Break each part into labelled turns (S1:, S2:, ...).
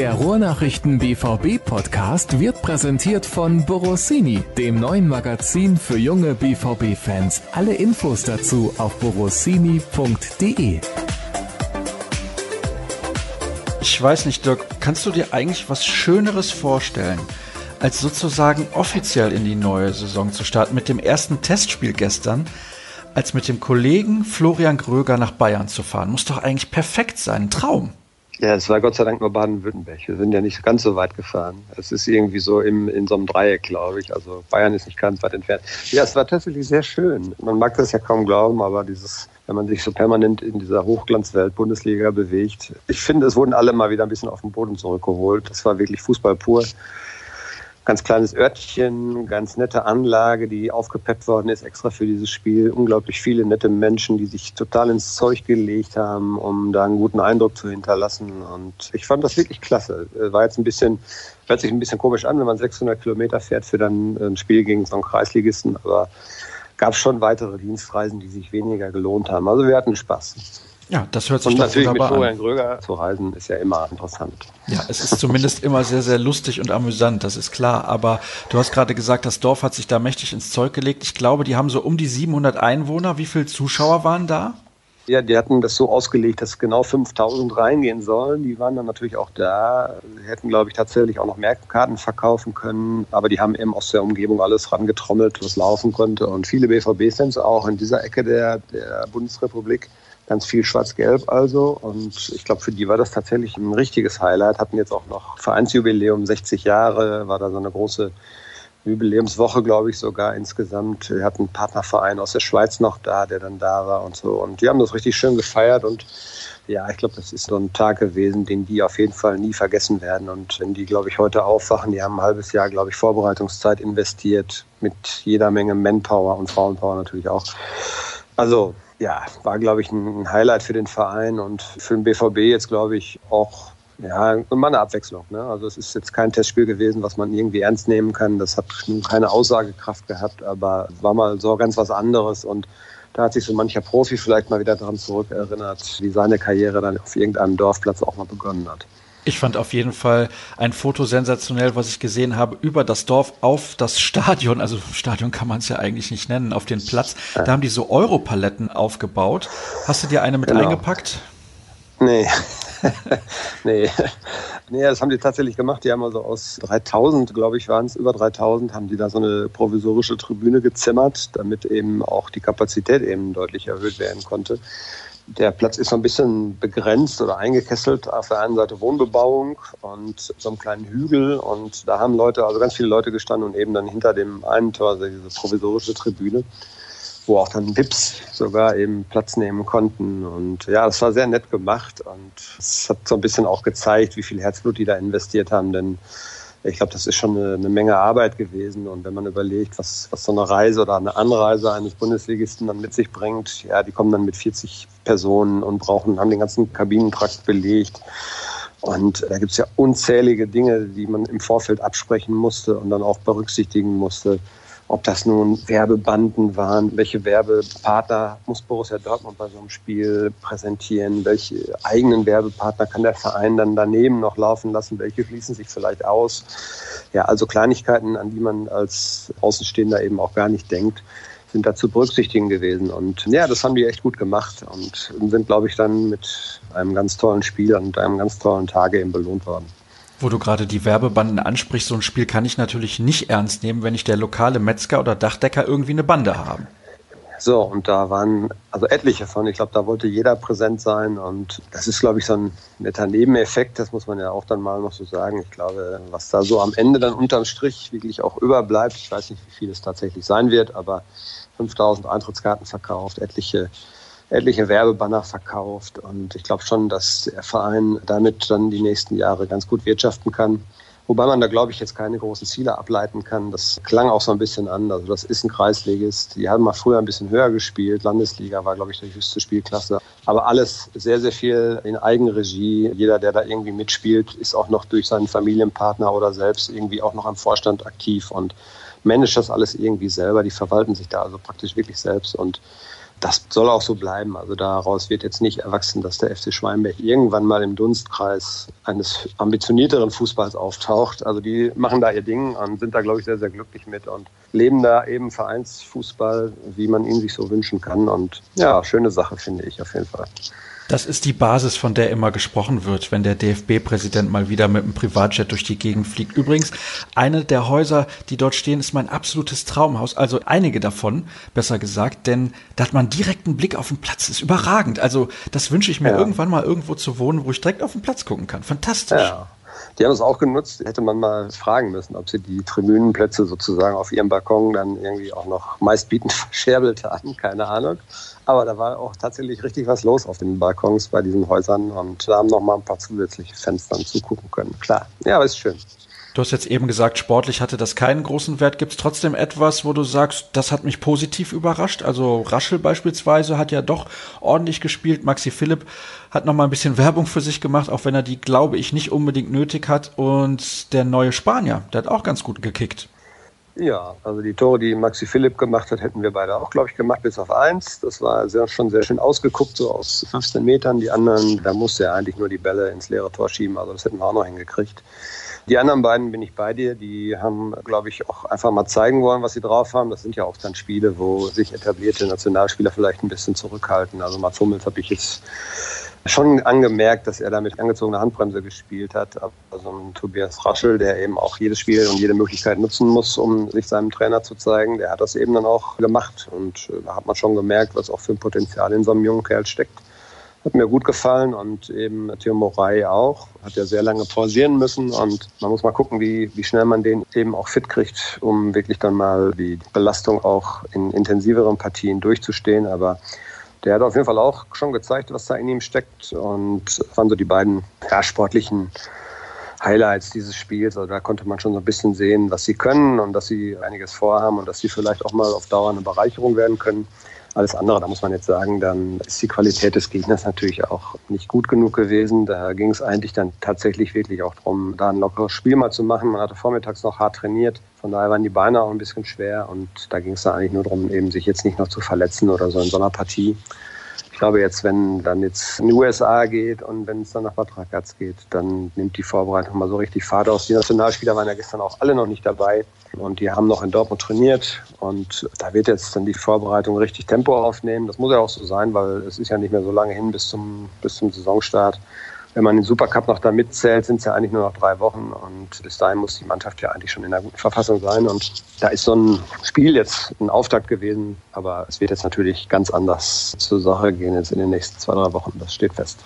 S1: Der Ruhrnachrichten BVB Podcast wird präsentiert von Borossini, dem neuen Magazin für junge BVB Fans. Alle Infos dazu auf borossini.de.
S2: Ich weiß nicht, Dirk, kannst du dir eigentlich was Schöneres vorstellen, als sozusagen offiziell in die neue Saison zu starten mit dem ersten Testspiel gestern, als mit dem Kollegen Florian Gröger nach Bayern zu fahren? Muss doch eigentlich perfekt sein, ein Traum.
S3: Ja, es war Gott sei Dank nur Baden-Württemberg. Wir sind ja nicht ganz so weit gefahren. Es ist irgendwie so im, in so einem Dreieck, glaube ich. Also Bayern ist nicht ganz weit entfernt. Ja, es war tatsächlich sehr schön. Man mag das ja kaum glauben, aber dieses, wenn man sich so permanent in dieser Hochglanzwelt Bundesliga bewegt. Ich finde, es wurden alle mal wieder ein bisschen auf den Boden zurückgeholt. Das war wirklich Fußball pur ganz kleines Örtchen, ganz nette Anlage, die aufgepeppt worden ist extra für dieses Spiel. Unglaublich viele nette Menschen, die sich total ins Zeug gelegt haben, um da einen guten Eindruck zu hinterlassen. Und ich fand das wirklich klasse. War jetzt ein bisschen, hört sich ein bisschen komisch an, wenn man 600 Kilometer fährt für dann ein Spiel gegen so einen Kreisligisten, aber gab schon weitere Dienstreisen, die sich weniger gelohnt haben. Also wir hatten Spaß.
S2: Ja, das hört sich
S3: Und
S2: doch
S3: natürlich mit
S2: wunderbar
S3: Florian
S2: an.
S3: Gröger zu reisen, ist ja immer interessant.
S2: Ja, es ist zumindest immer sehr, sehr lustig und amüsant, das ist klar. Aber du hast gerade gesagt, das Dorf hat sich da mächtig ins Zeug gelegt. Ich glaube, die haben so um die 700 Einwohner. Wie viele Zuschauer waren da?
S3: Ja, die hatten das so ausgelegt, dass genau 5000 reingehen sollen. Die waren dann natürlich auch da. Sie hätten, glaube ich, tatsächlich auch noch mehr Karten verkaufen können. Aber die haben eben aus der Umgebung alles rangetrommelt, was laufen konnte. Und viele BVB-Fans auch in dieser Ecke der, der Bundesrepublik. Ganz viel Schwarz-Gelb also. Und ich glaube, für die war das tatsächlich ein richtiges Highlight. Hatten jetzt auch noch Vereinsjubiläum, 60 Jahre, war da so eine große Jubiläumswoche, glaube ich, sogar insgesamt. Wir hatten einen Partnerverein aus der Schweiz noch da, der dann da war und so. Und die haben das richtig schön gefeiert und ja, ich glaube, das ist so ein Tag gewesen, den die auf jeden Fall nie vergessen werden. Und wenn die, glaube ich, heute aufwachen, die haben ein halbes Jahr, glaube ich, Vorbereitungszeit investiert mit jeder Menge Manpower und Frauenpower natürlich auch. Also ja, war, glaube ich, ein Highlight für den Verein und für den BVB jetzt, glaube ich, auch ja, mal eine Abwechslung. Ne? Also es ist jetzt kein Testspiel gewesen, was man irgendwie ernst nehmen kann. Das hat nun keine Aussagekraft gehabt, aber war mal so ganz was anderes und da hat sich so mancher Profi vielleicht mal wieder daran zurückerinnert, wie seine Karriere dann auf irgendeinem Dorfplatz auch mal begonnen hat.
S2: Ich fand auf jeden Fall ein Foto sensationell, was ich gesehen habe, über das Dorf auf das Stadion. Also Stadion kann man es ja eigentlich nicht nennen, auf den Platz. Da haben die so Europaletten aufgebaut. Hast du dir eine mit
S3: Genau.
S2: eingepackt?
S3: Nee. nee. Nee, das haben die tatsächlich gemacht. Die haben also aus 3000, glaube ich, waren es über 3000, haben die da so eine provisorische Tribüne gezimmert, damit eben auch die Kapazität eben deutlich erhöht werden konnte. Der Platz ist so ein bisschen begrenzt oder eingekesselt. Auf der einen Seite Wohnbebauung und so einem kleinen Hügel. Und da haben Leute, also ganz viele Leute gestanden und eben dann hinter dem einen Tor, also diese provisorische Tribüne wo auch dann Vips sogar eben Platz nehmen konnten. Und ja, das war sehr nett gemacht und es hat so ein bisschen auch gezeigt, wie viel Herzblut die da investiert haben, denn ich glaube, das ist schon eine, eine Menge Arbeit gewesen. Und wenn man überlegt, was, was so eine Reise oder eine Anreise eines Bundesligisten dann mit sich bringt, ja, die kommen dann mit 40 Personen und brauchen, haben den ganzen Kabinentrakt belegt. Und da gibt es ja unzählige Dinge, die man im Vorfeld absprechen musste und dann auch berücksichtigen musste. Ob das nun Werbebanden waren, welche Werbepartner muss Borussia Dortmund bei so einem Spiel präsentieren, welche eigenen Werbepartner kann der Verein dann daneben noch laufen lassen, welche schließen sich vielleicht aus. Ja, also Kleinigkeiten, an die man als Außenstehender eben auch gar nicht denkt, sind da zu berücksichtigen gewesen. Und ja, das haben die echt gut gemacht und sind, glaube ich, dann mit einem ganz tollen Spiel und einem ganz tollen Tage eben belohnt worden.
S2: Wo du gerade die Werbebanden ansprichst, so ein Spiel kann ich natürlich nicht ernst nehmen, wenn ich der lokale Metzger oder Dachdecker irgendwie eine Bande haben.
S3: So, und da waren also etliche von. Ich glaube, da wollte jeder präsent sein. Und das ist, glaube ich, so ein netter Nebeneffekt. Das muss man ja auch dann mal noch so sagen. Ich glaube, was da so am Ende dann unterm Strich wirklich auch überbleibt, ich weiß nicht, wie viel es tatsächlich sein wird, aber 5000 Eintrittskarten verkauft, etliche etliche Werbebanner verkauft und ich glaube schon, dass der Verein damit dann die nächsten Jahre ganz gut wirtschaften kann. Wobei man da, glaube ich, jetzt keine großen Ziele ableiten kann. Das klang auch so ein bisschen an. Also das ist ein Kreisligist. Die haben mal früher ein bisschen höher gespielt. Landesliga war, glaube ich, die höchste Spielklasse. Aber alles sehr, sehr viel in Eigenregie. Jeder, der da irgendwie mitspielt, ist auch noch durch seinen Familienpartner oder selbst irgendwie auch noch am Vorstand aktiv und managt das alles irgendwie selber. Die verwalten sich da also praktisch wirklich selbst und das soll auch so bleiben. Also daraus wird jetzt nicht erwachsen, dass der FC Schweinberg irgendwann mal im Dunstkreis eines ambitionierteren Fußballs auftaucht. Also die machen da ihr Ding und sind da, glaube ich, sehr, sehr glücklich mit und leben da eben Vereinsfußball, wie man ihn sich so wünschen kann. Und ja, schöne Sache finde ich auf jeden Fall.
S2: Das ist die Basis, von der immer gesprochen wird, wenn der DFB-Präsident mal wieder mit einem Privatjet durch die Gegend fliegt. Übrigens, eine der Häuser, die dort stehen, ist mein absolutes Traumhaus. Also einige davon, besser gesagt, denn da hat man direkt einen Blick auf den Platz. Ist überragend. Also das wünsche ich mir ja. irgendwann mal irgendwo zu wohnen, wo ich direkt auf den Platz gucken kann. Fantastisch.
S3: Ja. Die haben es auch genutzt. Hätte man mal fragen müssen, ob sie die Tribünenplätze sozusagen auf ihrem Balkon dann irgendwie auch noch meistbietend verscherbelt haben. Keine Ahnung. Aber da war auch tatsächlich richtig was los auf den Balkons bei diesen Häusern und da haben noch mal ein paar zusätzliche Fenster zugucken können. Klar. Ja, aber ist schön.
S2: Du hast jetzt eben gesagt, sportlich hatte das keinen großen Wert. Gibt es trotzdem etwas, wo du sagst, das hat mich positiv überrascht? Also Raschel beispielsweise hat ja doch ordentlich gespielt. Maxi Philipp hat noch mal ein bisschen Werbung für sich gemacht, auch wenn er die, glaube ich, nicht unbedingt nötig hat. Und der neue Spanier, der hat auch ganz gut gekickt.
S3: Ja, also die Tore, die Maxi Philipp gemacht hat, hätten wir beide auch, glaube ich, gemacht, bis auf eins. Das war sehr, schon sehr schön ausgeguckt, so aus 15 Metern. Die anderen, da musste er eigentlich nur die Bälle ins leere Tor schieben, also das hätten wir auch noch hingekriegt. Die anderen beiden bin ich bei dir. Die haben, glaube ich, auch einfach mal zeigen wollen, was sie drauf haben. Das sind ja auch dann Spiele, wo sich etablierte Nationalspieler vielleicht ein bisschen zurückhalten. Also Mats Hummels habe ich jetzt schon angemerkt, dass er da mit angezogener Handbremse gespielt hat. Aber so ein Tobias Raschel, der eben auch jedes Spiel und jede Möglichkeit nutzen muss, um sich seinem Trainer zu zeigen, der hat das eben dann auch gemacht. Und äh, da hat man schon gemerkt, was auch für ein Potenzial in so einem jungen Kerl steckt. Hat mir gut gefallen und eben Theo Morai auch. Hat ja sehr lange pausieren müssen und man muss mal gucken, wie, wie schnell man den eben auch fit kriegt, um wirklich dann mal die Belastung auch in intensiveren Partien durchzustehen. Aber der hat auf jeden Fall auch schon gezeigt, was da in ihm steckt und waren so die beiden ja, sportlichen Highlights dieses Spiels. Also da konnte man schon so ein bisschen sehen, was sie können und dass sie einiges vorhaben und dass sie vielleicht auch mal auf Dauer eine Bereicherung werden können. Alles andere, da muss man jetzt sagen, dann ist die Qualität des Gegners natürlich auch nicht gut genug gewesen. Da ging es eigentlich dann tatsächlich wirklich auch darum, da ein lockeres Spiel mal zu machen. Man hatte vormittags noch hart trainiert. Von daher waren die Beine auch ein bisschen schwer und da ging es dann eigentlich nur darum, eben sich jetzt nicht noch zu verletzen oder so in so einer Partie glaube jetzt, wenn dann jetzt in die USA geht und wenn es dann nach Bad Ragaz geht, dann nimmt die Vorbereitung mal so richtig Fahrt aus. Die Nationalspieler waren ja gestern auch alle noch nicht dabei und die haben noch in Dortmund trainiert und da wird jetzt dann die Vorbereitung richtig Tempo aufnehmen. Das muss ja auch so sein, weil es ist ja nicht mehr so lange hin bis zum, bis zum Saisonstart wenn man den Supercup noch da mitzählt, sind es ja eigentlich nur noch drei Wochen und bis dahin muss die Mannschaft ja eigentlich schon in einer guten Verfassung sein. Und da ist so ein Spiel jetzt ein Auftakt gewesen, aber es wird jetzt natürlich ganz anders zur Sache gehen jetzt in den nächsten zwei, drei Wochen. Das steht fest.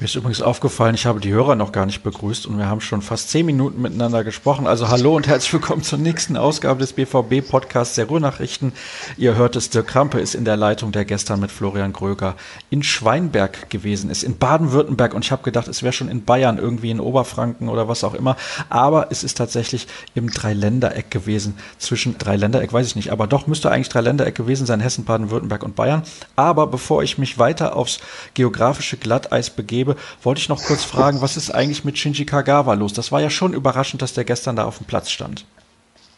S2: Mir ist übrigens aufgefallen, ich habe die Hörer noch gar nicht begrüßt und wir haben schon fast zehn Minuten miteinander gesprochen. Also hallo und herzlich willkommen zur nächsten Ausgabe des BVB-Podcasts der Ruhrnachrichten. Ihr hört es, Dirk Krampe ist in der Leitung, der gestern mit Florian Gröger in Schweinberg gewesen ist, in Baden-Württemberg. Und ich habe gedacht, es wäre schon in Bayern, irgendwie in Oberfranken oder was auch immer. Aber es ist tatsächlich im Dreiländereck gewesen. Zwischen Dreiländereck weiß ich nicht, aber doch müsste eigentlich Dreiländereck gewesen sein, Hessen, Baden-Württemberg und Bayern. Aber bevor ich mich weiter aufs geografische Glatteis begebe, gebe, wollte ich noch kurz fragen, was ist eigentlich mit Shinji Kagawa los? Das war ja schon überraschend, dass der gestern da auf dem Platz stand.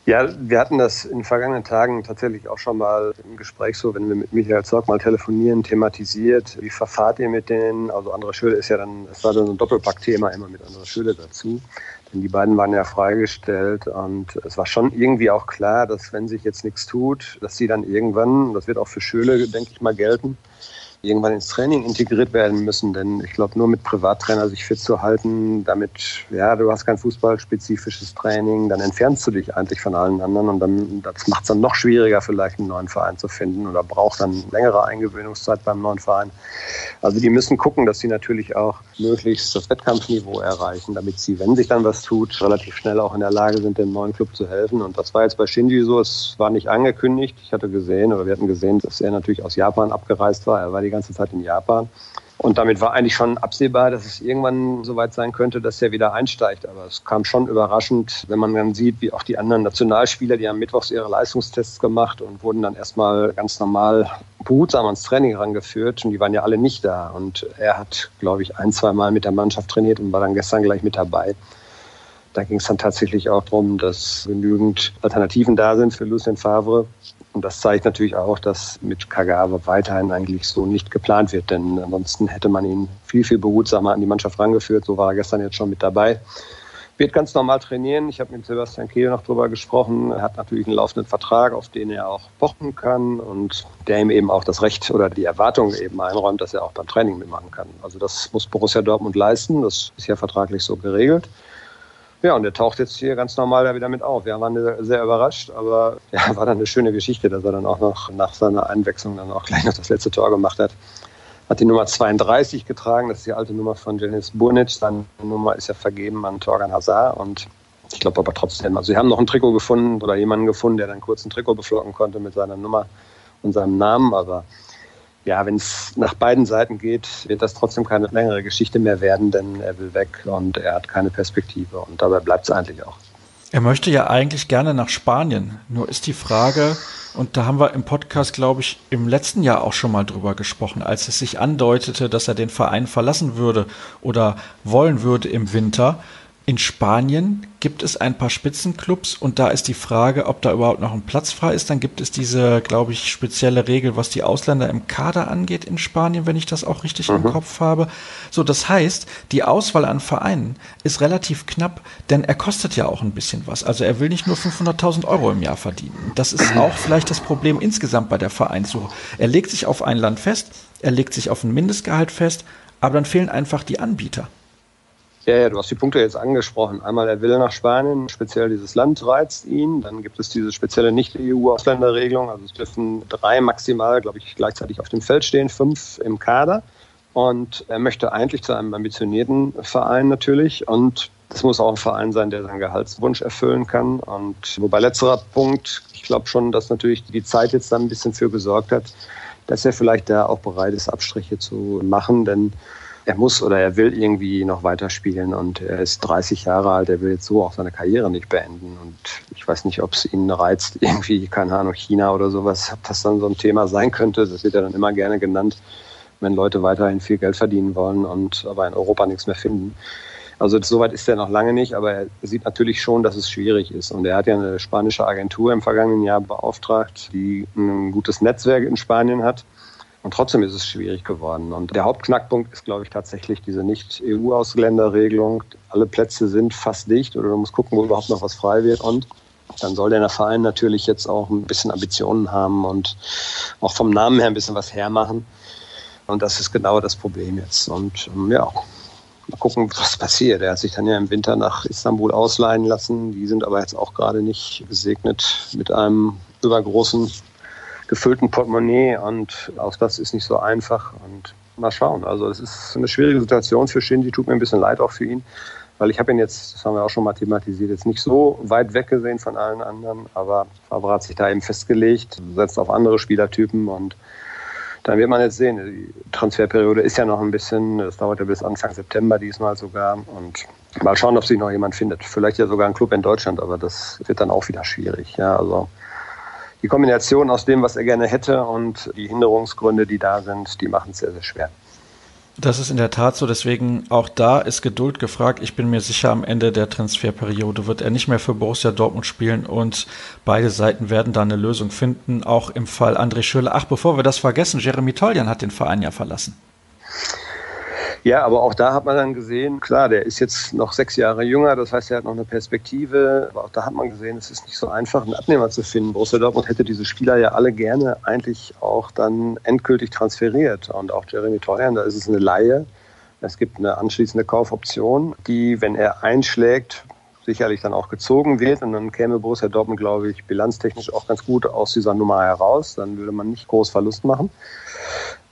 S3: Ja, wir hatten das in den vergangenen Tagen tatsächlich auch schon mal im Gespräch so, wenn wir mit Michael Zorg mal telefonieren, thematisiert. Wie verfahrt ihr mit denen? Also andere Schüler ist ja dann, es war dann so ein Doppelpackthema immer mit anderer Schüler dazu. Denn die beiden waren ja freigestellt und es war schon irgendwie auch klar, dass wenn sich jetzt nichts tut, dass sie dann irgendwann, das wird auch für Schüler, denke ich mal, gelten, irgendwann ins Training integriert werden müssen. Denn ich glaube, nur mit Privattrainer sich fit zu halten, damit, ja, du hast kein fußballspezifisches Training, dann entfernst du dich eigentlich von allen anderen und dann, das macht es dann noch schwieriger, vielleicht einen neuen Verein zu finden oder braucht dann längere Eingewöhnungszeit beim neuen Verein. Also die müssen gucken, dass sie natürlich auch möglichst das Wettkampfniveau erreichen, damit sie, wenn sich dann was tut, relativ schnell auch in der Lage sind, dem neuen Club zu helfen. Und das war jetzt bei Shinji so, es war nicht angekündigt. Ich hatte gesehen oder wir hatten gesehen, dass er natürlich aus Japan abgereist war. Er war die die ganze Zeit in Japan. Und damit war eigentlich schon absehbar, dass es irgendwann so weit sein könnte, dass er wieder einsteigt. Aber es kam schon überraschend, wenn man dann sieht, wie auch die anderen Nationalspieler, die haben mittwochs ihre Leistungstests gemacht und wurden dann erstmal ganz normal behutsam ans Training rangeführt. Und die waren ja alle nicht da. Und er hat, glaube ich, ein, zwei Mal mit der Mannschaft trainiert und war dann gestern gleich mit dabei. Da ging es dann tatsächlich auch darum, dass genügend Alternativen da sind für Lucien Favre. Und das zeigt natürlich auch, dass mit Kagawa weiterhin eigentlich so nicht geplant wird, denn ansonsten hätte man ihn viel, viel behutsamer an die Mannschaft rangeführt. So war er gestern jetzt schon mit dabei. Wird ganz normal trainieren. Ich habe mit Sebastian Kehl noch drüber gesprochen. Er hat natürlich einen laufenden Vertrag, auf den er auch pochen kann und der ihm eben auch das Recht oder die Erwartung eben einräumt, dass er auch beim Training mitmachen kann. Also das muss Borussia Dortmund leisten. Das ist ja vertraglich so geregelt. Ja, und er taucht jetzt hier ganz normal da wieder mit auf. Wir waren sehr überrascht, aber ja, war dann eine schöne Geschichte, dass er dann auch noch nach seiner Einwechslung dann auch gleich noch das letzte Tor gemacht hat. Hat die Nummer 32 getragen, das ist die alte Nummer von Janis Burnic. Seine Nummer ist ja vergeben an Torgan Hazard und ich glaube aber trotzdem, also sie haben noch ein Trikot gefunden oder jemanden gefunden, der dann kurz ein Trikot beflocken konnte mit seiner Nummer und seinem Namen, aber ja, wenn es nach beiden Seiten geht, wird das trotzdem keine längere Geschichte mehr werden, denn er will weg und er hat keine Perspektive. Und dabei bleibt es eigentlich auch.
S2: Er möchte ja eigentlich gerne nach Spanien. Nur ist die Frage, und da haben wir im Podcast, glaube ich, im letzten Jahr auch schon mal drüber gesprochen, als es sich andeutete, dass er den Verein verlassen würde oder wollen würde im Winter. In Spanien gibt es ein paar Spitzenclubs und da ist die Frage, ob da überhaupt noch ein Platz frei ist. Dann gibt es diese, glaube ich, spezielle Regel, was die Ausländer im Kader angeht in Spanien, wenn ich das auch richtig mhm. im Kopf habe. So, das heißt, die Auswahl an Vereinen ist relativ knapp, denn er kostet ja auch ein bisschen was. Also er will nicht nur 500.000 Euro im Jahr verdienen. Das ist auch vielleicht das Problem insgesamt bei der Vereinssuche. Er legt sich auf ein Land fest, er legt sich auf ein Mindestgehalt fest, aber dann fehlen einfach die Anbieter.
S3: Ja, ja, du hast die Punkte jetzt angesprochen. Einmal, er will nach Spanien, speziell dieses Land reizt ihn. Dann gibt es diese spezielle Nicht-EU-Ausländerregelung. Also es dürfen drei maximal, glaube ich, gleichzeitig auf dem Feld stehen, fünf im Kader. Und er möchte eigentlich zu einem ambitionierten Verein natürlich. Und es muss auch ein Verein sein, der seinen Gehaltswunsch erfüllen kann. Und wobei letzterer Punkt, ich glaube schon, dass natürlich die Zeit jetzt dann ein bisschen für gesorgt hat, dass er vielleicht da auch bereit ist, Abstriche zu machen. Denn er muss oder er will irgendwie noch weiterspielen und er ist 30 Jahre alt, er will jetzt so auch seine Karriere nicht beenden und ich weiß nicht, ob es ihn reizt, irgendwie, keine Ahnung, China oder sowas, ob das dann so ein Thema sein könnte, das wird ja dann immer gerne genannt, wenn Leute weiterhin viel Geld verdienen wollen und aber in Europa nichts mehr finden. Also soweit ist er noch lange nicht, aber er sieht natürlich schon, dass es schwierig ist. Und er hat ja eine spanische Agentur im vergangenen Jahr beauftragt, die ein gutes Netzwerk in Spanien hat und trotzdem ist es schwierig geworden. Und der Hauptknackpunkt ist, glaube ich, tatsächlich diese Nicht-EU-Ausländerregelung. Alle Plätze sind fast dicht oder du musst gucken, wo überhaupt noch was frei wird. Und dann soll der Verein natürlich jetzt auch ein bisschen Ambitionen haben und auch vom Namen her ein bisschen was hermachen. Und das ist genau das Problem jetzt. Und ähm, ja, mal gucken, was passiert. Er hat sich dann ja im Winter nach Istanbul ausleihen lassen. Die sind aber jetzt auch gerade nicht gesegnet mit einem übergroßen gefüllten Portemonnaie und auch das ist nicht so einfach und mal schauen. Also es ist eine schwierige Situation für Shinji, tut mir ein bisschen leid auch für ihn, weil ich habe ihn jetzt, das haben wir auch schon mal thematisiert, jetzt nicht so weit weggesehen von allen anderen, aber Favre hat sich da eben festgelegt, setzt auf andere Spielertypen und dann wird man jetzt sehen. Die Transferperiode ist ja noch ein bisschen, das dauert ja bis Anfang September diesmal sogar und mal schauen, ob sich noch jemand findet. Vielleicht ja sogar ein Club in Deutschland, aber das wird dann auch wieder schwierig. Ja, also die Kombination aus dem, was er gerne hätte und die Hinderungsgründe, die da sind, die machen es sehr, sehr schwer.
S2: Das ist in der Tat so, deswegen auch da ist Geduld gefragt. Ich bin mir sicher, am Ende der Transferperiode wird er nicht mehr für Borussia Dortmund spielen und beide Seiten werden da eine Lösung finden, auch im Fall André Schürrle. Ach, bevor wir das vergessen, Jeremy Toljan hat den Verein ja verlassen.
S3: Ja, aber auch da hat man dann gesehen, klar, der ist jetzt noch sechs Jahre jünger, das heißt, er hat noch eine Perspektive. Aber auch da hat man gesehen, es ist nicht so einfach, einen Abnehmer zu finden. Borussia Dortmund hätte diese Spieler ja alle gerne eigentlich auch dann endgültig transferiert. Und auch Jeremy Teuern, da ist es eine Laie. Es gibt eine anschließende Kaufoption, die, wenn er einschlägt, sicherlich dann auch gezogen wird. Und dann käme Borussia Dortmund, glaube ich, bilanztechnisch auch ganz gut aus dieser Nummer heraus. Dann würde man nicht groß Verlust machen.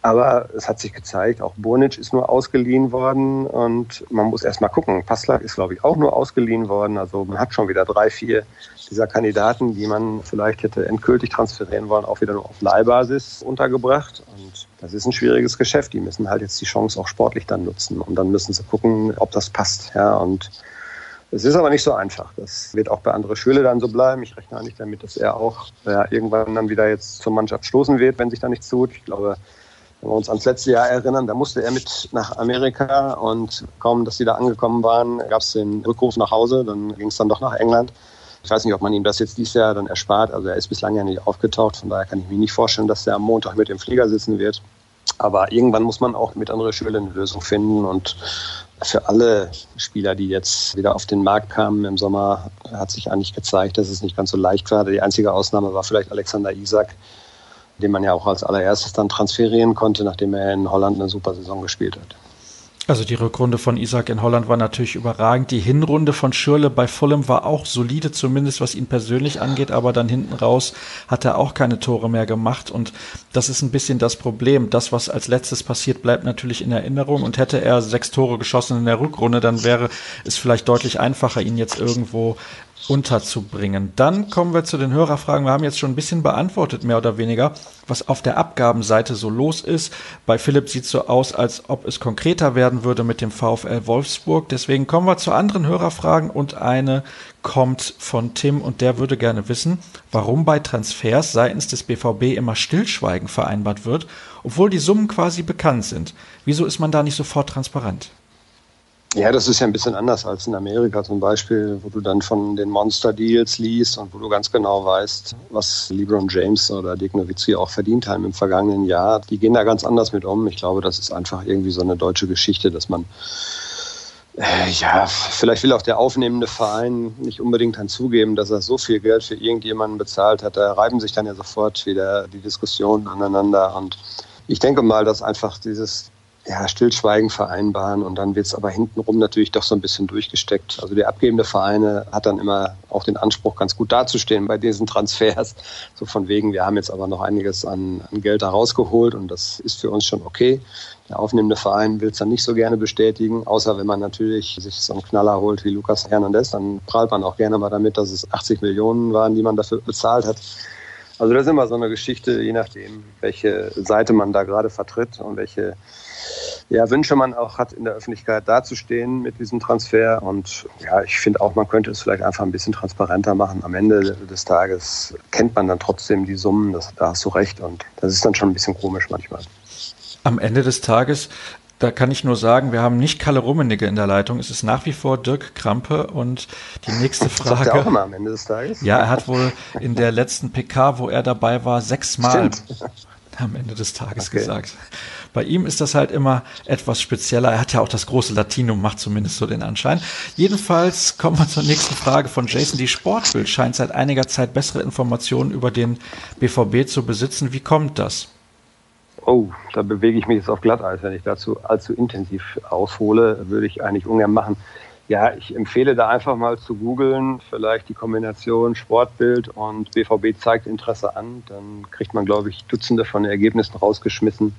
S3: Aber es hat sich gezeigt, auch Burnic ist nur ausgeliehen worden und man muss erst mal gucken. Passlack ist, glaube ich, auch nur ausgeliehen worden. Also man hat schon wieder drei, vier dieser Kandidaten, die man vielleicht hätte endgültig transferieren wollen, auch wieder nur auf Leihbasis untergebracht. Und das ist ein schwieriges Geschäft. Die müssen halt jetzt die Chance auch sportlich dann nutzen. Und dann müssen sie gucken, ob das passt. Ja, und es ist aber nicht so einfach. Das wird auch bei anderen Schüler dann so bleiben. Ich rechne eigentlich damit, dass er auch ja, irgendwann dann wieder jetzt zur Mannschaft stoßen wird, wenn sich da nichts tut. Ich glaube, Wenn wir uns ans letzte Jahr erinnern, da musste er mit nach Amerika und kaum, dass sie da angekommen waren, gab es den Rückruf nach Hause, dann ging es dann doch nach England. Ich weiß nicht, ob man ihm das jetzt dieses Jahr dann erspart. Also er ist bislang ja nicht aufgetaucht, von daher kann ich mir nicht vorstellen, dass er am Montag mit dem Flieger sitzen wird. Aber irgendwann muss man auch mit André Schöle eine Lösung finden. Und für alle Spieler, die jetzt wieder auf den Markt kamen im Sommer, hat sich eigentlich gezeigt, dass es nicht ganz so leicht war. Die einzige Ausnahme war vielleicht Alexander Isak, den man ja auch als allererstes dann transferieren konnte, nachdem er in Holland eine super Saison gespielt hat.
S2: Also die Rückrunde von Isaac in Holland war natürlich überragend. Die Hinrunde von Schürle bei Fulham war auch solide, zumindest was ihn persönlich angeht, aber dann hinten raus hat er auch keine Tore mehr gemacht und das ist ein bisschen das Problem. Das, was als letztes passiert, bleibt natürlich in Erinnerung und hätte er sechs Tore geschossen in der Rückrunde, dann wäre es vielleicht deutlich einfacher, ihn jetzt irgendwo unterzubringen. Dann kommen wir zu den Hörerfragen. Wir haben jetzt schon ein bisschen beantwortet, mehr oder weniger, was auf der Abgabenseite so los ist. Bei Philipp sieht es so aus, als ob es konkreter werden würde mit dem VfL Wolfsburg. Deswegen kommen wir zu anderen Hörerfragen und eine kommt von Tim und der würde gerne wissen, warum bei Transfers seitens des BVB immer Stillschweigen vereinbart wird, obwohl die Summen quasi bekannt sind. Wieso ist man da nicht sofort transparent?
S3: Ja, das ist ja ein bisschen anders als in Amerika zum Beispiel, wo du dann von den Monster-Deals liest und wo du ganz genau weißt, was LeBron James oder Dirk Nowitzki auch verdient haben im vergangenen Jahr. Die gehen da ganz anders mit um. Ich glaube, das ist einfach irgendwie so eine deutsche Geschichte, dass man äh, ja, vielleicht will auch der aufnehmende Verein nicht unbedingt dann zugeben, dass er so viel Geld für irgendjemanden bezahlt hat. Da reiben sich dann ja sofort wieder die Diskussionen aneinander. Und ich denke mal, dass einfach dieses ja, Stillschweigen vereinbaren und dann wird es aber hintenrum natürlich doch so ein bisschen durchgesteckt. Also der abgebende Vereine hat dann immer auch den Anspruch, ganz gut dazustehen bei diesen Transfers. So von wegen, wir haben jetzt aber noch einiges an, an Geld da rausgeholt und das ist für uns schon okay. Der aufnehmende Verein will es dann nicht so gerne bestätigen, außer wenn man natürlich sich so einen Knaller holt wie Lukas Hernandez, dann prahlt man auch gerne mal damit, dass es 80 Millionen waren, die man dafür bezahlt hat. Also das ist immer so eine Geschichte, je nachdem, welche Seite man da gerade vertritt und welche ja, Wünsche man auch hat, in der Öffentlichkeit dazustehen mit diesem Transfer. Und ja, ich finde auch, man könnte es vielleicht einfach ein bisschen transparenter machen. Am Ende des Tages kennt man dann trotzdem die Summen, das, da hast du recht. Und das ist dann schon ein bisschen komisch manchmal.
S2: Am Ende des Tages da kann ich nur sagen, wir haben nicht Kalle Rummenigge in der Leitung. Es ist nach wie vor Dirk Krampe und die nächste Frage.
S3: Er auch immer am Ende des Tages?
S2: Ja, er hat wohl in der letzten PK, wo er dabei war, sechsmal am Ende des Tages okay. gesagt. Bei ihm ist das halt immer etwas spezieller. Er hat ja auch das große Latinum, macht zumindest so den Anschein. Jedenfalls kommen wir zur nächsten Frage von Jason. Die Sportbild scheint seit einiger Zeit bessere Informationen über den BVB zu besitzen. Wie kommt das?
S3: Oh, da bewege ich mich jetzt auf Glatteis. Wenn ich dazu allzu intensiv aushole, würde ich eigentlich ungern machen. Ja, ich empfehle da einfach mal zu googeln, vielleicht die Kombination Sportbild und BVB zeigt Interesse an. Dann kriegt man, glaube ich, Dutzende von Ergebnissen rausgeschmissen.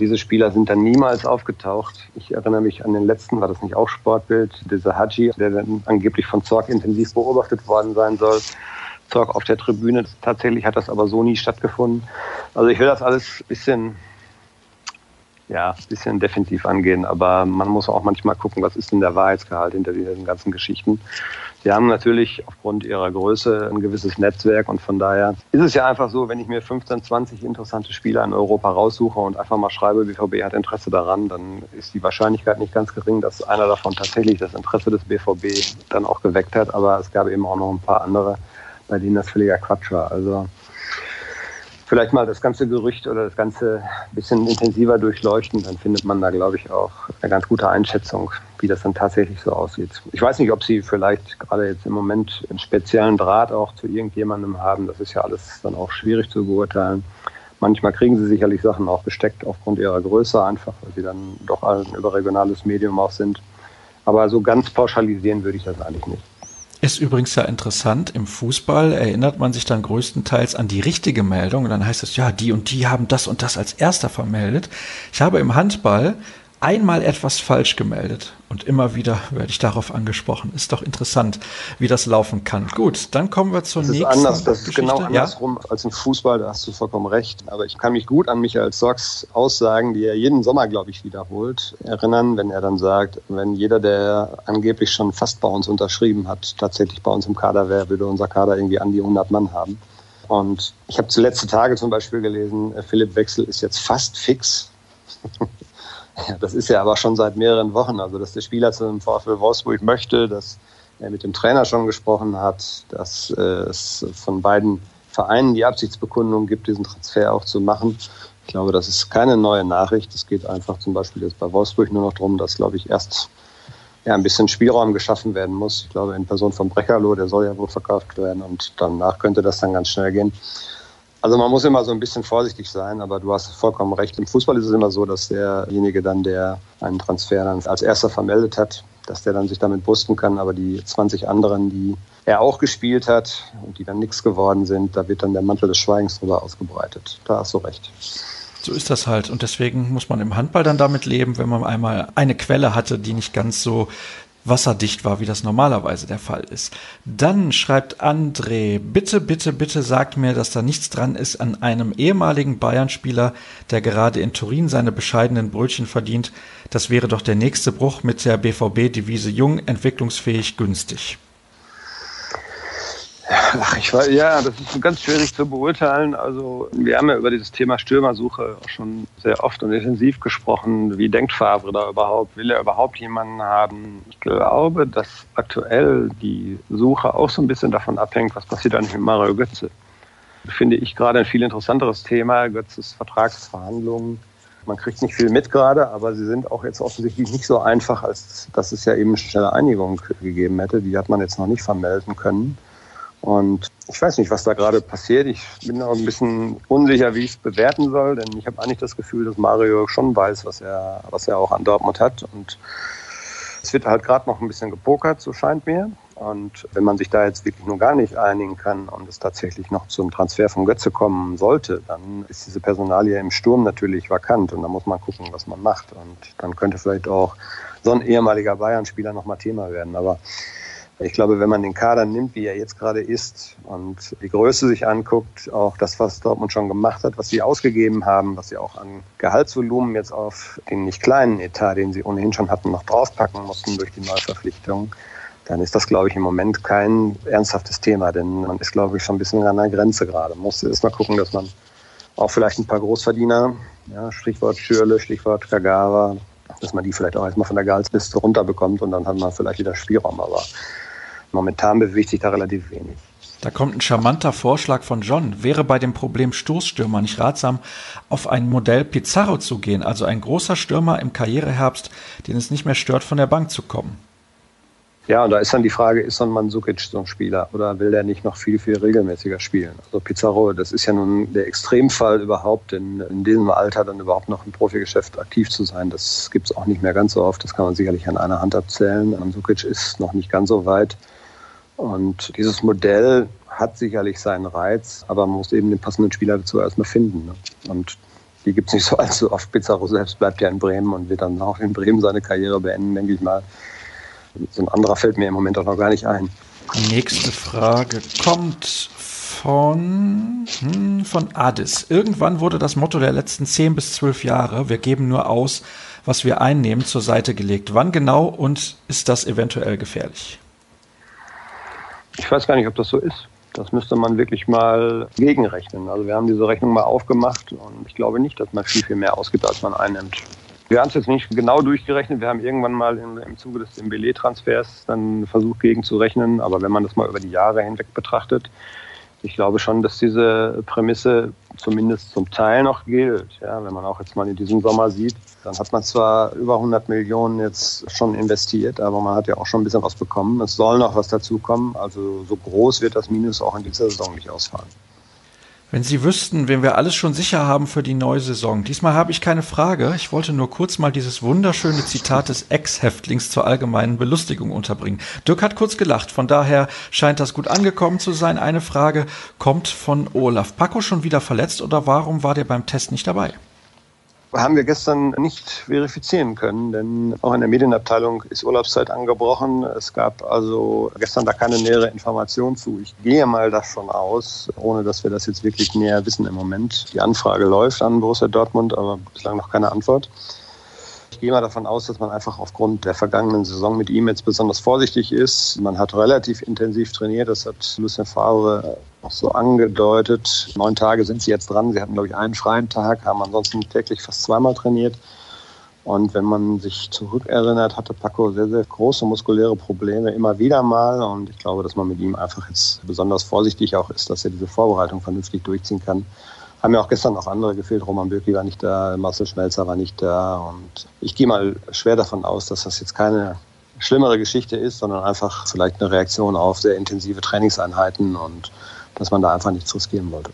S3: Diese Spieler sind dann niemals aufgetaucht. Ich erinnere mich an den letzten, war das nicht auch Sportbild, dieser Haji, der dann angeblich von Zorg intensiv beobachtet worden sein soll. Zorg auf der Tribüne. Tatsächlich hat das aber so nie stattgefunden. Also ich will das alles ein bisschen ja, ein bisschen defensiv angehen, aber man muss auch manchmal gucken, was ist denn der Wahrheitsgehalt hinter diesen ganzen Geschichten. Sie haben natürlich aufgrund ihrer Größe ein gewisses Netzwerk und von daher ist es ja einfach so, wenn ich mir 15, 20 interessante Spieler in Europa raussuche und einfach mal schreibe, BVB hat Interesse daran, dann ist die Wahrscheinlichkeit nicht ganz gering, dass einer davon tatsächlich das Interesse des BVB dann auch geweckt hat, aber es gab eben auch noch ein paar andere, bei denen das völliger Quatsch war. Also vielleicht mal das ganze Gerücht oder das ganze bisschen intensiver durchleuchten, dann findet man da, glaube ich, auch eine ganz gute Einschätzung, wie das dann tatsächlich so aussieht. Ich weiß nicht, ob Sie vielleicht gerade jetzt im Moment einen speziellen Draht auch zu irgendjemandem haben. Das ist ja alles dann auch schwierig zu beurteilen. Manchmal kriegen Sie sicherlich Sachen auch gesteckt aufgrund ihrer Größe einfach, weil sie dann doch ein überregionales Medium auch sind. Aber so ganz pauschalisieren würde ich das eigentlich nicht.
S2: Ist übrigens ja interessant, im Fußball erinnert man sich dann größtenteils an die richtige Meldung und dann heißt es, ja, die und die haben das und das als erster vermeldet. Ich habe im Handball einmal etwas falsch gemeldet und immer wieder werde ich darauf angesprochen. Ist doch interessant, wie das laufen kann. Gut, dann kommen wir zur
S3: das
S2: nächsten.
S3: Ist anders, das ist genau andersrum ja? als im Fußball, da hast du vollkommen recht. Aber ich kann mich gut an Michael Socks Aussagen, die er jeden Sommer, glaube ich, wiederholt, erinnern, wenn er dann sagt, wenn jeder, der angeblich schon fast bei uns unterschrieben hat, tatsächlich bei uns im Kader wäre, würde unser Kader irgendwie an die 100 Mann haben. Und ich habe zuletzt Tage zum Beispiel gelesen, äh, Philipp Wechsel ist jetzt fast fix. das ist ja aber schon seit mehreren Wochen. Also, dass der Spieler zu dem VfL Wolfsburg möchte, dass er mit dem Trainer schon gesprochen hat, dass es von beiden Vereinen die Absichtsbekundung gibt, diesen Transfer auch zu machen. Ich glaube, das ist keine neue Nachricht. Es geht einfach zum Beispiel jetzt bei Wolfsburg nur noch darum, dass, glaube ich, erst ja, ein bisschen Spielraum geschaffen werden muss. Ich glaube, in Person von Breckerloh, der soll ja wohl verkauft werden und danach könnte das dann ganz schnell gehen. Also man muss immer so ein bisschen vorsichtig sein, aber du hast vollkommen recht. Im Fußball ist es immer so, dass derjenige dann, der einen Transfer dann als erster vermeldet hat, dass der dann sich damit brüsten kann. Aber die 20 anderen, die er auch gespielt hat und die dann nichts geworden sind, da wird dann der Mantel des Schweigens drüber ausgebreitet. Da hast du recht.
S2: So ist das halt. Und deswegen muss man im Handball dann damit leben, wenn man einmal eine Quelle hatte, die nicht ganz so wasserdicht war, wie das normalerweise der Fall ist. Dann schreibt André, bitte, bitte, bitte sagt mir, dass da nichts dran ist an einem ehemaligen Bayern-Spieler, der gerade in Turin seine bescheidenen Brötchen verdient. Das wäre doch der nächste Bruch mit der BVB-Devise jung, entwicklungsfähig, günstig.
S3: Ach, ich weiß, ja, das ist ganz schwierig zu beurteilen. Also wir haben ja über dieses Thema Stürmersuche auch schon sehr oft und intensiv gesprochen. Wie denkt Favre da überhaupt? Will er überhaupt jemanden haben? Ich glaube, dass aktuell die Suche auch so ein bisschen davon abhängt, was passiert eigentlich mit Mario Götze. Finde ich gerade ein viel interessanteres Thema. Götzes Vertragsverhandlungen. Man kriegt nicht viel mit gerade, aber sie sind auch jetzt offensichtlich nicht so einfach, als dass es ja eben schnelle Einigung gegeben hätte. Die hat man jetzt noch nicht vermelden können. Und ich weiß nicht, was da gerade passiert. Ich bin auch ein bisschen unsicher, wie ich es bewerten soll, denn ich habe eigentlich das Gefühl, dass Mario schon weiß, was er, was er auch an Dortmund hat. Und es wird halt gerade noch ein bisschen gepokert, so scheint mir. Und wenn man sich da jetzt wirklich nur gar nicht einigen kann und es tatsächlich noch zum Transfer von Götze kommen sollte, dann ist diese Personalie im Sturm natürlich vakant und da muss man gucken, was man macht. Und dann könnte vielleicht auch so ein ehemaliger Bayern-Spieler nochmal Thema werden. Aber ich glaube, wenn man den Kader nimmt, wie er jetzt gerade ist und die Größe sich anguckt, auch das, was Dortmund schon gemacht hat, was sie ausgegeben haben, was sie auch an Gehaltsvolumen jetzt auf den nicht kleinen Etat, den sie ohnehin schon hatten, noch draufpacken mussten durch die Neuverpflichtung, dann ist das, glaube ich, im Moment kein ernsthaftes Thema, denn man ist, glaube ich, schon ein bisschen an der Grenze gerade. Man muss erst mal gucken, dass man auch vielleicht ein paar Großverdiener, ja, Stichwort Schürle, Stichwort Kagawa, dass man die vielleicht auch erstmal von der Gehaltsliste runterbekommt und dann hat man vielleicht wieder Spielraum. Aber Momentan bewegt sich da relativ wenig.
S2: Da kommt ein charmanter Vorschlag von John. Wäre bei dem Problem Stoßstürmer nicht ratsam, auf ein Modell Pizarro zu gehen, also ein großer Stürmer im Karriereherbst, den es nicht mehr stört, von der Bank zu kommen?
S3: Ja, und da ist dann die Frage, ist so ein Mandzukic so ein Spieler oder will der nicht noch viel, viel regelmäßiger spielen? Also Pizarro, das ist ja nun der Extremfall überhaupt, in, in diesem Alter dann überhaupt noch im Profigeschäft aktiv zu sein. Das gibt es auch nicht mehr ganz so oft. Das kann man sicherlich an einer Hand abzählen. Mandzukic ist noch nicht ganz so weit. Und dieses Modell hat sicherlich seinen Reiz, aber man muss eben den passenden Spieler dazu erstmal finden. Ne? Und die gibt es nicht so allzu oft. Pizarro selbst bleibt ja in Bremen und wird dann auch in Bremen seine Karriere beenden, denke ich mal. So ein anderer fällt mir im Moment auch noch gar nicht ein.
S2: Nächste Frage kommt von, hm, von Adis. Irgendwann wurde das Motto der letzten 10 bis 12 Jahre, wir geben nur aus, was wir einnehmen, zur Seite gelegt. Wann genau und ist das eventuell gefährlich?
S3: Ich weiß gar nicht, ob das so ist. Das müsste man wirklich mal gegenrechnen. Also wir haben diese Rechnung mal aufgemacht und ich glaube nicht, dass man viel, viel mehr ausgibt, als man einnimmt. Wir haben es jetzt nicht genau durchgerechnet. Wir haben irgendwann mal im, im Zuge des Dembele-Transfers dann versucht gegenzurechnen. Aber wenn man das mal über die Jahre hinweg betrachtet, ich glaube schon, dass diese Prämisse zumindest zum Teil noch gilt. Ja, wenn man auch jetzt mal in diesem Sommer sieht, dann hat man zwar über 100 Millionen jetzt schon investiert, aber man hat ja auch schon ein bisschen was bekommen. Es soll noch was dazukommen. Also so groß wird das Minus auch in dieser Saison nicht ausfallen.
S2: Wenn Sie wüssten, wen wir alles schon sicher haben für die neue Saison. Diesmal habe ich keine Frage. Ich wollte nur kurz mal dieses wunderschöne Zitat des Ex-Häftlings zur allgemeinen Belustigung unterbringen. Dirk hat kurz gelacht. Von daher scheint das gut angekommen zu sein. Eine Frage kommt von Olaf. Paco schon wieder verletzt oder warum war der beim Test nicht dabei?
S3: Haben wir gestern nicht verifizieren können, denn auch in der Medienabteilung ist Urlaubszeit angebrochen. Es gab also gestern da keine nähere Information zu. Ich gehe mal davon aus, ohne dass wir das jetzt wirklich näher wissen im Moment. Die Anfrage läuft an Borussia Dortmund, aber bislang noch keine Antwort. Ich gehe mal davon aus, dass man einfach aufgrund der vergangenen Saison mit ihm jetzt besonders vorsichtig ist. Man hat relativ intensiv trainiert, das hat Lucien Favre auch so angedeutet. Neun Tage sind sie jetzt dran. Sie hatten, glaube ich, einen freien Tag, haben ansonsten täglich fast zweimal trainiert. Und wenn man sich zurückerinnert, hatte Paco sehr, sehr große muskuläre Probleme immer wieder mal. Und ich glaube, dass man mit ihm einfach jetzt besonders vorsichtig auch ist, dass er diese Vorbereitung vernünftig durchziehen kann. Haben ja auch gestern noch andere gefehlt. Roman Bürki war nicht da, Marcel Schmelzer war nicht da. Und ich gehe mal schwer davon aus, dass das jetzt keine schlimmere Geschichte ist, sondern einfach vielleicht eine Reaktion auf sehr intensive Trainingseinheiten und dass man da einfach nichts riskieren wollte.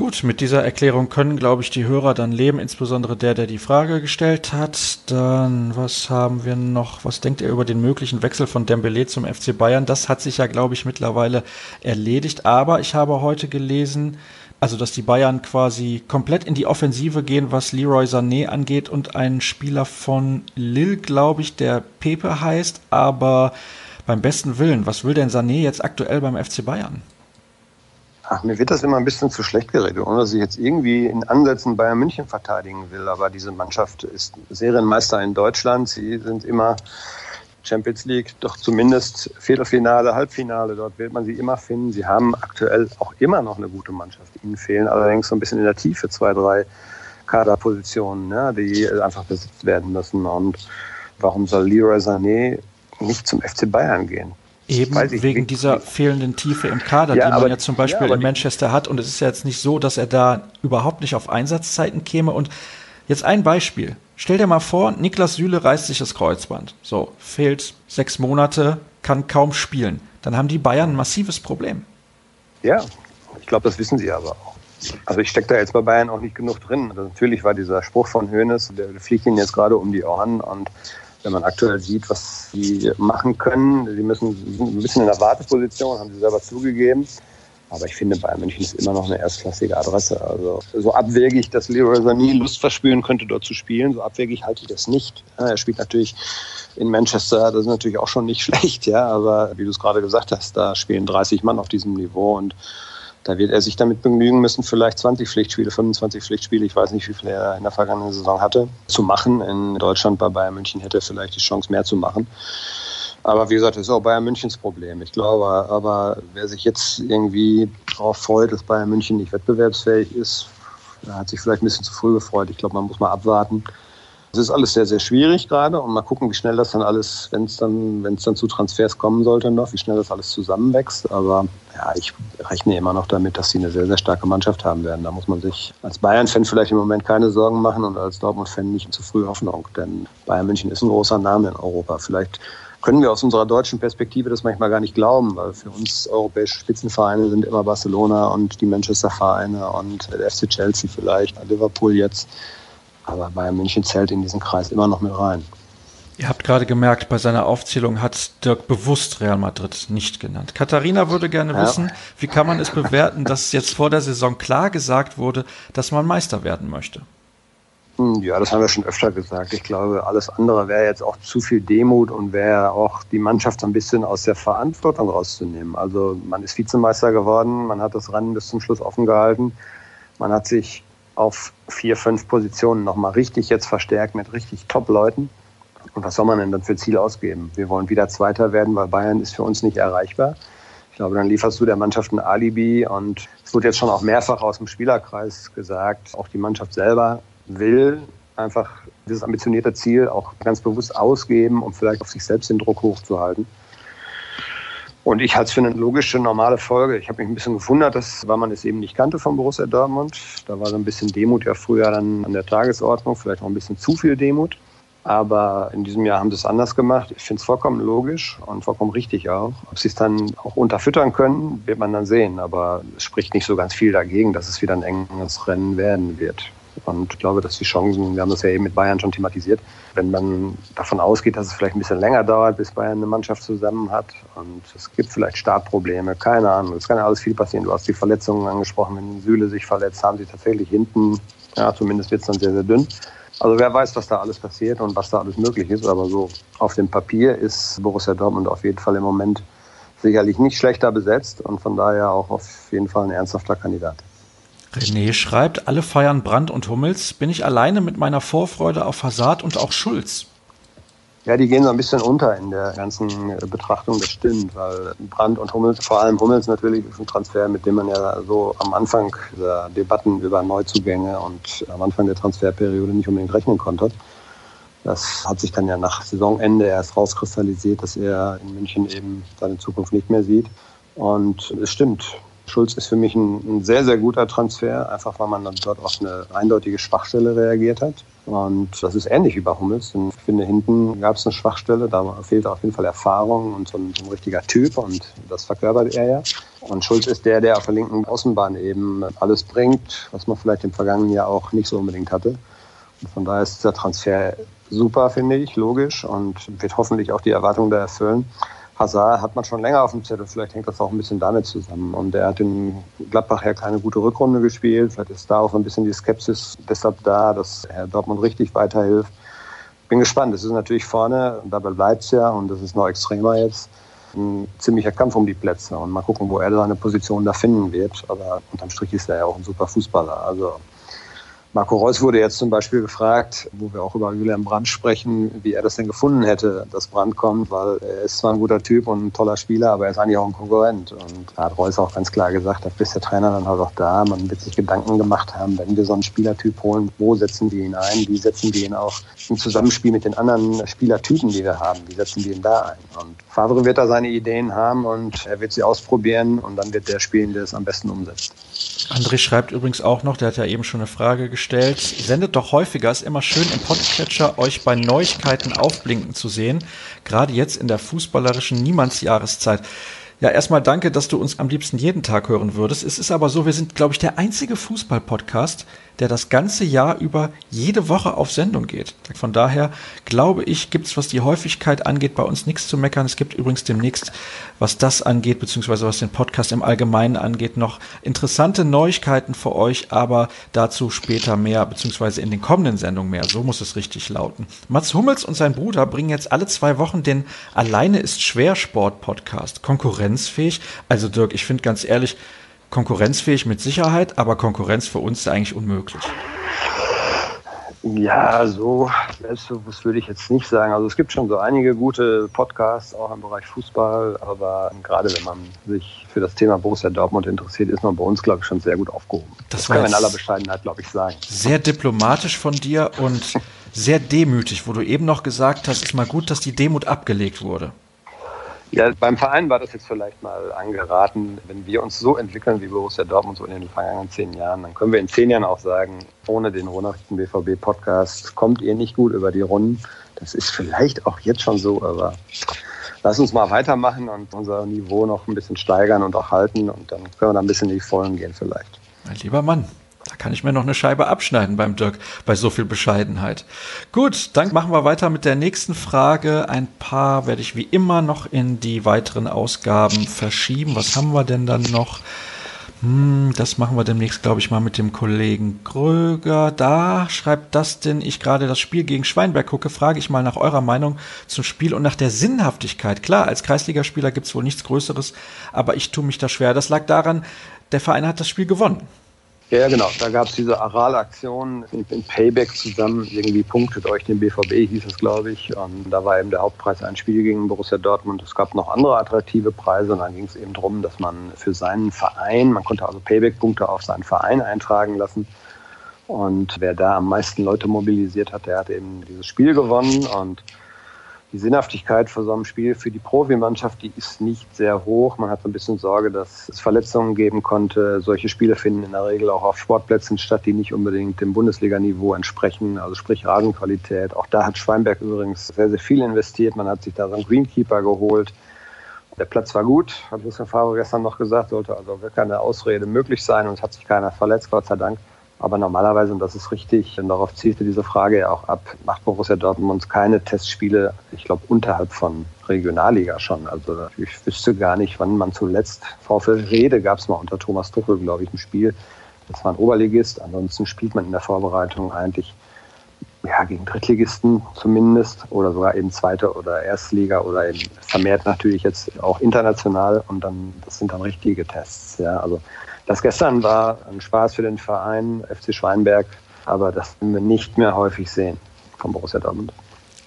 S2: Gut, mit dieser Erklärung können, glaube ich, die Hörer dann leben, insbesondere der, der die Frage gestellt hat. Dann, was haben wir noch? Was denkt ihr über den möglichen Wechsel von Dembele zum FC Bayern? Das hat sich ja, glaube ich, mittlerweile erledigt. Aber ich habe heute gelesen, also dass die Bayern quasi komplett in die Offensive gehen, was Leroy Sané angeht und ein Spieler von Lille, glaube ich, der Pepe heißt. Aber beim besten Willen, was will denn Sané jetzt aktuell beim FC Bayern?
S3: Ach, mir wird das immer ein bisschen zu schlecht geredet, ohne dass ich jetzt irgendwie in Ansätzen Bayern München verteidigen will. Aber diese Mannschaft ist Serienmeister in Deutschland. Sie sind immer Champions League, doch zumindest Viertelfinale, Halbfinale. Dort wird man sie immer finden. Sie haben aktuell auch immer noch eine gute Mannschaft. Ihnen fehlen allerdings so ein bisschen in der Tiefe zwei, drei Kaderpositionen, ne, die einfach besetzt werden müssen. Und warum soll Leroy Sané nicht zum FC Bayern gehen?
S2: Eben wegen dieser fehlenden Tiefe im Kader, ja, die man aber, ja zum Beispiel ja, in Manchester hat. Und es ist ja jetzt nicht so, dass er da überhaupt nicht auf Einsatzzeiten käme. Und jetzt ein Beispiel. Stell dir mal vor, Niklas Süle reißt sich das Kreuzband. So, fehlt sechs Monate, kann kaum spielen. Dann haben die Bayern ein massives Problem.
S3: Ja, ich glaube, das wissen sie aber auch. Also ich stecke da jetzt bei Bayern auch nicht genug drin. Also natürlich war dieser Spruch von Hoeneß, der fliegt ihnen jetzt gerade um die Ohren und wenn man aktuell sieht, was sie machen können. Sie müssen sind ein bisschen in der Warteposition, haben sie selber zugegeben. Aber ich finde, Bayern München ist immer noch eine erstklassige Adresse. Also so abwegig, dass Leroy Sané Lust verspüren könnte, dort zu spielen, so abwegig halte ich das nicht. er spielt natürlich in Manchester, das ist natürlich auch schon nicht schlecht, ja. Aber wie du es gerade gesagt hast, da spielen 30 Mann auf diesem Niveau und da wird er sich damit begnügen müssen, vielleicht 20 Pflichtspiele, 25 Pflichtspiele, ich weiß nicht, wie viele er in der vergangenen Saison hatte, zu machen. In Deutschland bei Bayern München hätte er vielleicht die Chance, mehr zu machen. Aber wie gesagt, das ist auch Bayern Münchens Problem. Ich glaube, aber wer sich jetzt irgendwie darauf freut, dass Bayern München nicht wettbewerbsfähig ist, hat sich vielleicht ein bisschen zu früh gefreut. Ich glaube, man muss mal abwarten. Es ist alles sehr, sehr schwierig gerade und mal gucken, wie schnell das dann alles, wenn es dann, wenn es dann zu Transfers kommen sollte noch, wie schnell das alles zusammenwächst. Aber ja, ich rechne immer noch damit, dass sie eine sehr, sehr starke Mannschaft haben werden. Da muss man sich als Bayern-Fan vielleicht im Moment keine Sorgen machen und als Dortmund-Fan nicht zu früh Hoffnung. Denn Bayern München ist ein großer Name in Europa. Vielleicht können wir aus unserer deutschen Perspektive das manchmal gar nicht glauben, weil für uns europäische Spitzenvereine sind immer Barcelona und die Manchester-Vereine und der FC Chelsea vielleicht, Liverpool jetzt. Aber Bayern München zählt in diesen Kreis immer noch mit rein.
S2: Ihr habt gerade gemerkt, bei seiner Aufzählung hat Dirk bewusst Real Madrid nicht genannt. Katharina würde gerne ja. wissen, wie kann man es bewerten, dass jetzt vor der Saison klar gesagt wurde, dass man Meister werden möchte?
S3: Hm, ja, das haben wir schon öfter gesagt. Ich glaube, alles andere wäre jetzt auch zu viel Demut und wäre auch die Mannschaft ein bisschen aus der Verantwortung rauszunehmen. Also man ist Vizemeister geworden, man hat das Rennen bis zum Schluss offen gehalten, man hat sich auf vier, fünf Positionen nochmal richtig jetzt verstärkt mit richtig Top-Leuten. Und was soll man denn dann für Ziel ausgeben? Wir wollen wieder Zweiter werden, weil Bayern ist für uns nicht erreichbar. Ich glaube, dann lieferst du der Mannschaft ein Alibi und es wurde jetzt schon auch mehrfach aus dem Spielerkreis gesagt, auch die Mannschaft selber will einfach dieses ambitionierte Ziel auch ganz bewusst ausgeben, um vielleicht auf sich selbst den Druck hochzuhalten. Und ich halte es für eine logische, normale Folge. Ich habe mich ein bisschen gewundert, dass, weil man es eben nicht kannte von Borussia Dortmund. Da war so ein bisschen Demut ja früher dann an der Tagesordnung, vielleicht auch ein bisschen zu viel Demut. Aber in diesem Jahr haben sie es anders gemacht. Ich finde es vollkommen logisch und vollkommen richtig auch. Ob sie es dann auch unterfüttern können, wird man dann sehen. Aber es spricht nicht so ganz viel dagegen, dass es wieder ein enges Rennen werden wird. Und ich glaube, dass die Chancen, wir haben das ja eben mit Bayern schon thematisiert, wenn man davon ausgeht, dass es vielleicht ein bisschen länger dauert, bis Bayern eine Mannschaft zusammen hat und es gibt vielleicht Startprobleme, keine Ahnung, es kann ja alles viel passieren. Du hast die Verletzungen angesprochen, wenn Süle sich verletzt, haben sie tatsächlich hinten, ja, zumindest wird es dann sehr, sehr dünn. Also wer weiß, was da alles passiert und was da alles möglich ist, aber so auf dem Papier ist Borussia Dortmund auf jeden Fall im Moment sicherlich nicht schlechter besetzt und von daher auch auf jeden Fall ein ernsthafter Kandidat.
S2: René schreibt, alle feiern Brandt und Hummels. Bin ich alleine mit meiner Vorfreude auf Hazard und auch Schulz?
S3: Ja, die gehen so ein bisschen unter in der ganzen Betrachtung, das stimmt, weil Brandt und Hummels, vor allem Hummels natürlich, ist ein Transfer, mit dem man ja so am Anfang der Debatten über Neuzugänge und am Anfang der Transferperiode nicht unbedingt rechnen konnte. Das hat sich dann ja nach Saisonende erst rauskristallisiert, dass er in München eben seine Zukunft nicht mehr sieht. Und es stimmt, Schulz ist für mich ein, ein, sehr, sehr guter Transfer, einfach weil man dann dort auf eine eindeutige Schwachstelle reagiert hat. Und das ist ähnlich wie bei Hummels. Und ich finde, hinten gab es eine Schwachstelle, da fehlt auf jeden Fall Erfahrung und so ein, so ein richtiger Typ und das verkörpert er ja. Und Schulz ist der, der auf der linken Außenbahn eben alles bringt, was man vielleicht im vergangenen Jahr auch nicht so unbedingt hatte. Und von daher ist der Transfer super, finde ich, logisch und wird hoffentlich auch die Erwartungen da erfüllen. Hazard hat man schon länger auf dem Zettel. Vielleicht hängt das auch ein bisschen damit zusammen. Und er hat in Gladbach ja keine gute Rückrunde gespielt. Vielleicht ist da auch ein bisschen die Skepsis deshalb da, dass Herr Dortmund richtig weiterhilft. Bin gespannt. Es ist natürlich vorne, dabei bleibt es ja, und das ist noch extremer jetzt, ein ziemlicher Kampf um die Plätze. Und mal gucken, wo er seine Position da finden wird. Aber unterm Strich ist er ja auch ein super Fußballer. Also Marco Reus wurde jetzt zum Beispiel gefragt, wo wir auch über Julian Brandt sprechen, wie er das denn gefunden hätte, dass Brandt kommt, weil er ist zwar ein guter Typ und ein toller Spieler, aber er ist eigentlich auch ein Konkurrent. Und da hat Reus auch ganz klar gesagt, dafür ist der Trainer dann halt auch da. Man wird sich Gedanken gemacht haben, wenn wir so einen Spielertyp holen, wo setzen wir ihn ein, wie setzen wir ihn auch im Zusammenspiel mit den anderen Spielertypen, die wir haben, wie setzen wir ihn da ein. Und Favre wird da seine Ideen haben und er wird sie ausprobieren und dann wird der spielen, der es am besten umsetzt.
S2: André schreibt übrigens auch noch, der hat ja eben schon eine Frage gestellt, gestellt. Sendet doch häufiger, ist immer schön im Podcatcher euch bei Neuigkeiten aufblinken zu sehen. Gerade jetzt in der fußballerischen Niemandsjahreszeit. Ja, erstmal danke, dass du uns am liebsten jeden Tag hören würdest. Es ist aber so, wir sind, glaube ich, der einzige Fußball-Podcast, der das ganze Jahr über jede Woche auf Sendung geht. Von daher glaube ich, gibt es, was die Häufigkeit angeht, bei uns nichts zu meckern. Es gibt übrigens demnächst, was das angeht, beziehungsweise was den Podcast im Allgemeinen angeht, noch interessante Neuigkeiten für euch, aber dazu später mehr, beziehungsweise in den kommenden Sendungen mehr. So muss es richtig lauten. Mats Hummels und sein Bruder bringen jetzt alle zwei Wochen den Alleine ist Schwersport-Podcast. Konkurrenzfähig. Also Dirk, ich finde ganz ehrlich, konkurrenzfähig mit Sicherheit, aber Konkurrenz für uns ist eigentlich unmöglich.
S3: Ja, so selbstbewusst würde ich jetzt nicht sagen. Also es gibt schon so einige gute Podcasts, auch im Bereich Fußball, aber gerade wenn man sich für das Thema Borussia Dortmund interessiert, ist man bei uns, glaube ich, schon sehr gut aufgehoben.
S2: Das, das kann man in aller Bescheidenheit, glaube ich, sagen. Sehr diplomatisch von dir und sehr demütig, wo du eben noch gesagt hast, ist mal gut, dass die Demut abgelegt wurde.
S3: Ja, beim Verein war das jetzt vielleicht mal angeraten. Wenn wir uns so entwickeln wie Borussia Dortmund so in den vergangenen zehn Jahren, dann können wir in zehn Jahren auch sagen, ohne den Ronachrichten BVB Podcast kommt ihr nicht gut über die Runden. Das ist vielleicht auch jetzt schon so, aber lass uns mal weitermachen und unser Niveau noch ein bisschen steigern und auch halten und dann können wir da ein bisschen in die Vollen gehen vielleicht.
S2: Mein lieber Mann, kann ich mir noch eine Scheibe abschneiden beim Dirk, bei so viel Bescheidenheit. Gut, dann machen wir weiter mit der nächsten Frage. Ein paar werde ich wie immer noch in die weiteren Ausgaben verschieben. Was haben wir denn dann noch? Hm, das machen wir demnächst, glaube ich, mal mit dem Kollegen Gröger. Da schreibt das denn, ich gerade das Spiel gegen Schweinberg gucke, frage ich mal nach eurer Meinung zum Spiel und nach der Sinnhaftigkeit. Klar, als Kreisligaspieler gibt es wohl nichts Größeres, aber ich tue mich da schwer. Das lag daran, der Verein hat das Spiel gewonnen.
S3: Ja, genau. Da gab es diese Aral-Aktion in, Payback zusammen. Irgendwie punktet euch den BVB, hieß es, glaube ich. Und da war eben der Hauptpreis ein Spiel gegen Borussia Dortmund. Es gab noch andere attraktive Preise. Und dann ging es eben darum, dass man für seinen Verein, man konnte also Payback-Punkte auf seinen Verein eintragen lassen. Und wer da am meisten Leute mobilisiert hat, der hat eben dieses Spiel gewonnen. Und die Sinnhaftigkeit für so ein Spiel für die Profimannschaft, die ist nicht sehr hoch. Man hat so ein bisschen Sorge, dass es Verletzungen geben konnte. Solche Spiele finden in der Regel auch auf Sportplätzen statt, die nicht unbedingt dem Bundesliga-Niveau entsprechen, also sprich Rasenqualität. Auch da hat Schweinberg übrigens sehr, sehr viel investiert. Man hat sich da so einen Greenkeeper geholt. Der Platz war gut, hat Lucien Favre gestern noch gesagt, sollte also gar keine Ausrede möglich sein und es hat sich keiner verletzt, Gott sei Dank. Aber normalerweise, und das ist richtig, und darauf zielte diese Frage ja auch ab, macht Borussia Dortmund keine Testspiele, ich glaube, unterhalb von Regionalliga schon. Also ich wüsste gar nicht, wann man zuletzt, VfL Rede gab es mal unter Thomas Tuchel, glaube ich, ein Spiel. Das war ein Oberligist. Ansonsten spielt man in der Vorbereitung eigentlich ja, gegen Drittligisten zumindest oder sogar eben zweite oder Erstliga oder eben vermehrt natürlich jetzt auch international und dann, das sind dann richtige Tests. Ja, also Das gestern war ein Spaß für den Verein FC Schweinberg, aber das werden wir nicht mehr häufig sehen vom Borussia Dortmund.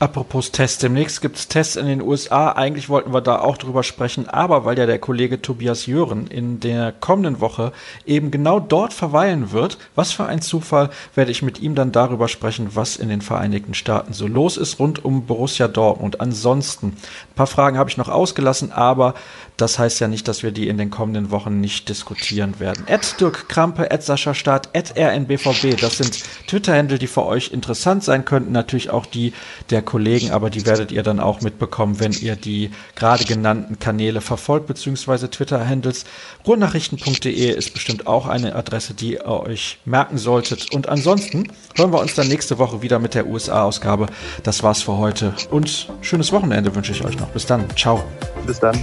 S2: Apropos Tests, demnächst gibt es Tests in den USA. Eigentlich wollten wir da auch drüber sprechen, aber weil ja der Kollege Tobias Jören in der kommenden Woche eben genau dort verweilen wird, was für ein Zufall, werde ich mit ihm dann darüber sprechen, was in den Vereinigten Staaten so los ist rund um Borussia Dortmund. Ansonsten, ein paar Fragen habe ich noch ausgelassen, aber das heißt ja nicht, dass wir die in den kommenden Wochen nicht diskutieren werden. Ed Dirk Krampe, Ed Sascha Staat, Ed RNBVB, das sind Twitter-Händel, die für euch interessant sein könnten. Natürlich auch die der Kollegen, aber die werdet ihr dann auch mitbekommen, wenn ihr die gerade genannten Kanäle verfolgt, beziehungsweise Twitter-Handles. Ruhrnachrichten.de ist bestimmt auch eine Adresse, die ihr euch merken solltet. Und ansonsten hören wir uns dann nächste Woche wieder mit der USA-Ausgabe. Das war's für heute und schönes Wochenende wünsche ich euch noch. Bis dann. Ciao.
S3: Bis dann.